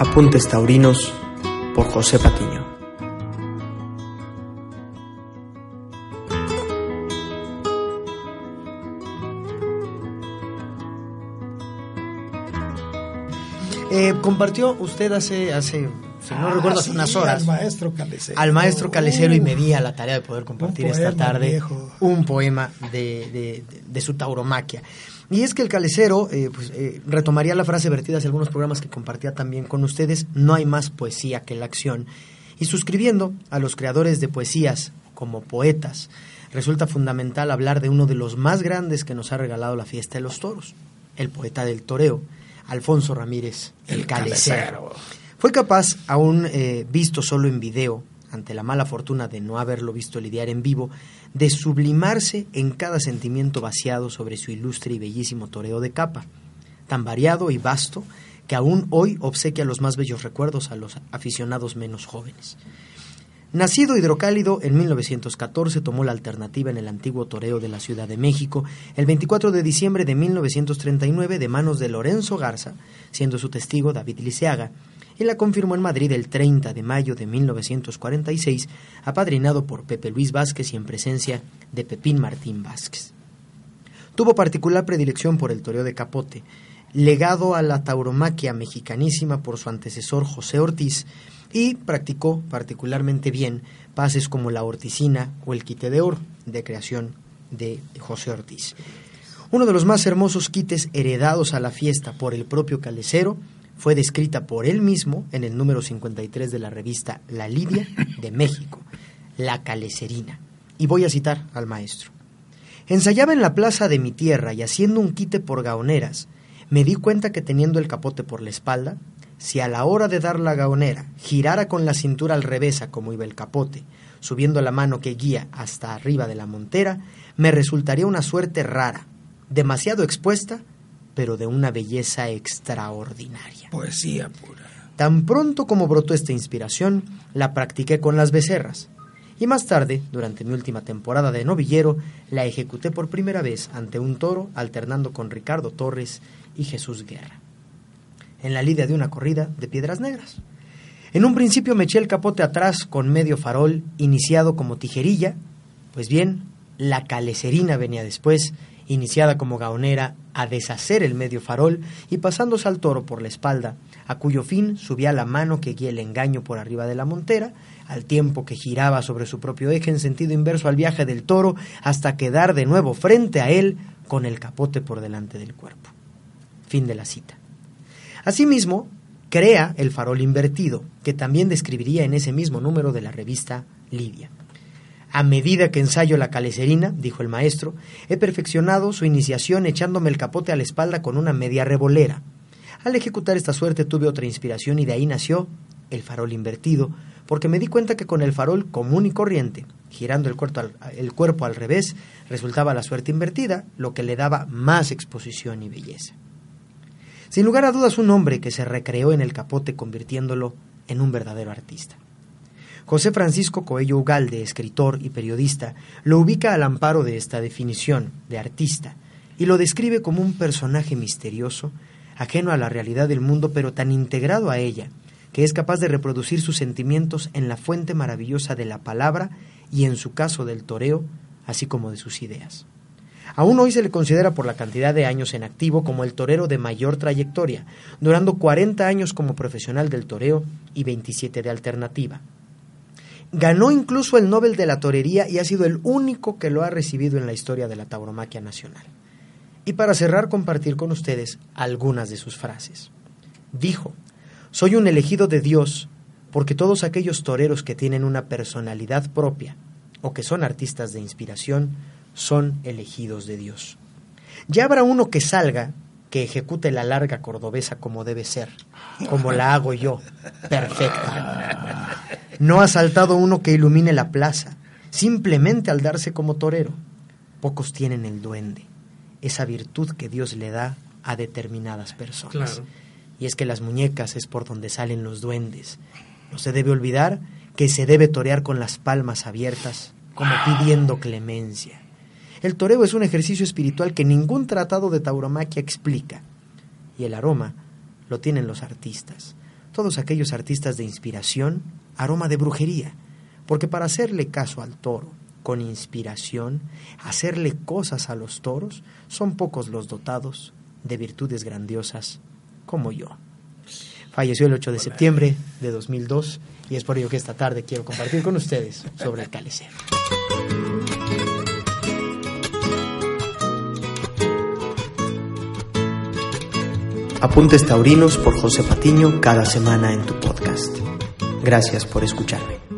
Apuntes Taurinos por José Patiño. Eh, compartió usted hace, hace si no Ah, recuerdo, hace sí, unas horas. Al maestro Calecero. Al maestro Calecero y me di Uh, a la tarea de poder compartir esta tarde viejo. un poema de, de- de- de su tauromaquia. Y es que el Calecero eh, pues, eh, retomaría la frase vertida hace algunos programas que compartía también con ustedes, no hay más poesía que la acción. Y suscribiendo a los creadores de poesías como poetas, resulta fundamental hablar de uno de los más grandes que nos ha regalado la fiesta de los toros, el poeta del toreo, Alfonso Ramírez, el, El Calecero. Fue capaz, aún eh, visto solo en video, ante la mala fortuna de no haberlo visto lidiar en vivo, de sublimarse en cada sentimiento vaciado sobre su ilustre y bellísimo toreo de capa, tan variado y vasto que aún hoy obsequia los más bellos recuerdos a los aficionados menos jóvenes. Nacido hidrocálido en 1914, tomó la alternativa en el antiguo toreo de la Ciudad de México el 24 de diciembre de 1939 de manos de Lorenzo Garza, siendo su testigo David Liceaga, y la confirmó en Madrid el 30 de mayo de 1946, apadrinado por Pepe Luis Vázquez y en presencia de Pepín Martín Vázquez. Tuvo particular predilección por el toreo de capote, legado a la tauromaquia mexicanísima por su antecesor José Ortiz, y practicó particularmente bien pases como la orticina o el quite de oro, de creación de José Ortiz. Uno de los más hermosos quites heredados a la fiesta por el propio Calecero fue descrita por él mismo en el número 53 de la revista La Lidia de México, La Calecerina. Y voy a citar al maestro. Ensayaba en la plaza de mi tierra y haciendo un quite por gaoneras, me di cuenta que teniendo el capote por la espalda, si a la hora de dar la gaonera girara con la cintura al revés como iba el capote, subiendo la mano que guía hasta arriba de la montera, me resultaría una suerte rara, demasiado expuesta, pero de una belleza extraordinaria. Poesía pura. Tan pronto como brotó esta inspiración, la practiqué con las becerras. Y más tarde, durante mi última temporada de novillero, la ejecuté por primera vez ante un toro, alternando con Ricardo Torres y Jesús Guerra. En la lidia de una corrida de piedras negras. En un principio me eché el capote atrás con medio farol, iniciado como tijerilla. Pues bien, la calecerina venía después, iniciada como gaonera, a deshacer el medio farol y pasándose al toro por la espalda, a cuyo fin subía la mano que guía el engaño por arriba de la montera, al tiempo que giraba sobre su propio eje en sentido inverso al viaje del toro, hasta quedar de nuevo frente a él con el capote por delante del cuerpo. Fin de la cita. Asimismo, crea el farol invertido, que también describiría en ese mismo número de la revista Lidia. A medida que ensayo la calecerina, dijo el maestro, he perfeccionado su iniciación echándome el capote a la espalda con una media revolera. Al ejecutar esta suerte tuve otra inspiración y de ahí nació el farol invertido, porque me di cuenta que con el farol común y corriente, girando el al, el cuerpo al revés, resultaba la suerte invertida, lo que le daba más exposición y belleza. Sin lugar a dudas, un hombre que se recreó en el capote convirtiéndolo en un verdadero artista. José Francisco Coello Ugalde, escritor y periodista, lo ubica al amparo de esta definición de artista y lo describe como un personaje misterioso, ajeno a la realidad del mundo, pero tan integrado a ella, que es capaz de reproducir sus sentimientos en la fuente maravillosa de la palabra y en su caso del toreo, así como de sus ideas. Aún hoy se le considera por la cantidad de años en activo como el torero de mayor trayectoria, durando 40 años como profesional del toreo y 27 de alternativa. Ganó incluso el Nobel de la Torería y ha sido el único que lo ha recibido en la historia de la tauromaquia nacional. Y para cerrar, compartir con ustedes algunas de sus frases. Dijo, soy un elegido de Dios porque todos aquellos toreros que tienen una personalidad propia o que son artistas de inspiración son elegidos de Dios. Ya habrá uno que salga, que ejecute la larga cordobesa como debe ser, como la hago yo, perfecta. No ha saltado uno que ilumine la plaza, simplemente al darse como torero. Pocos tienen el duende, esa virtud que Dios le da a determinadas personas. Claro. Y es que las muñecas es por donde salen los duendes. No se debe olvidar que se debe torear con las palmas abiertas, como pidiendo clemencia. El toreo es un ejercicio espiritual que ningún tratado de tauromaquia explica. Y el aroma lo tienen los artistas. todos aquellos artistas de inspiración, aroma de brujería, porque para hacerle caso al toro con inspiración, hacerle cosas a los toros, son pocos los dotados de virtudes grandiosas como yo. Falleció el 8 de septiembre de 2002 y es por ello que esta tarde quiero compartir con ustedes sobre el calecero. Apuntes Taurinos por José Patiño cada semana en tu podcast. Gracias por escucharme.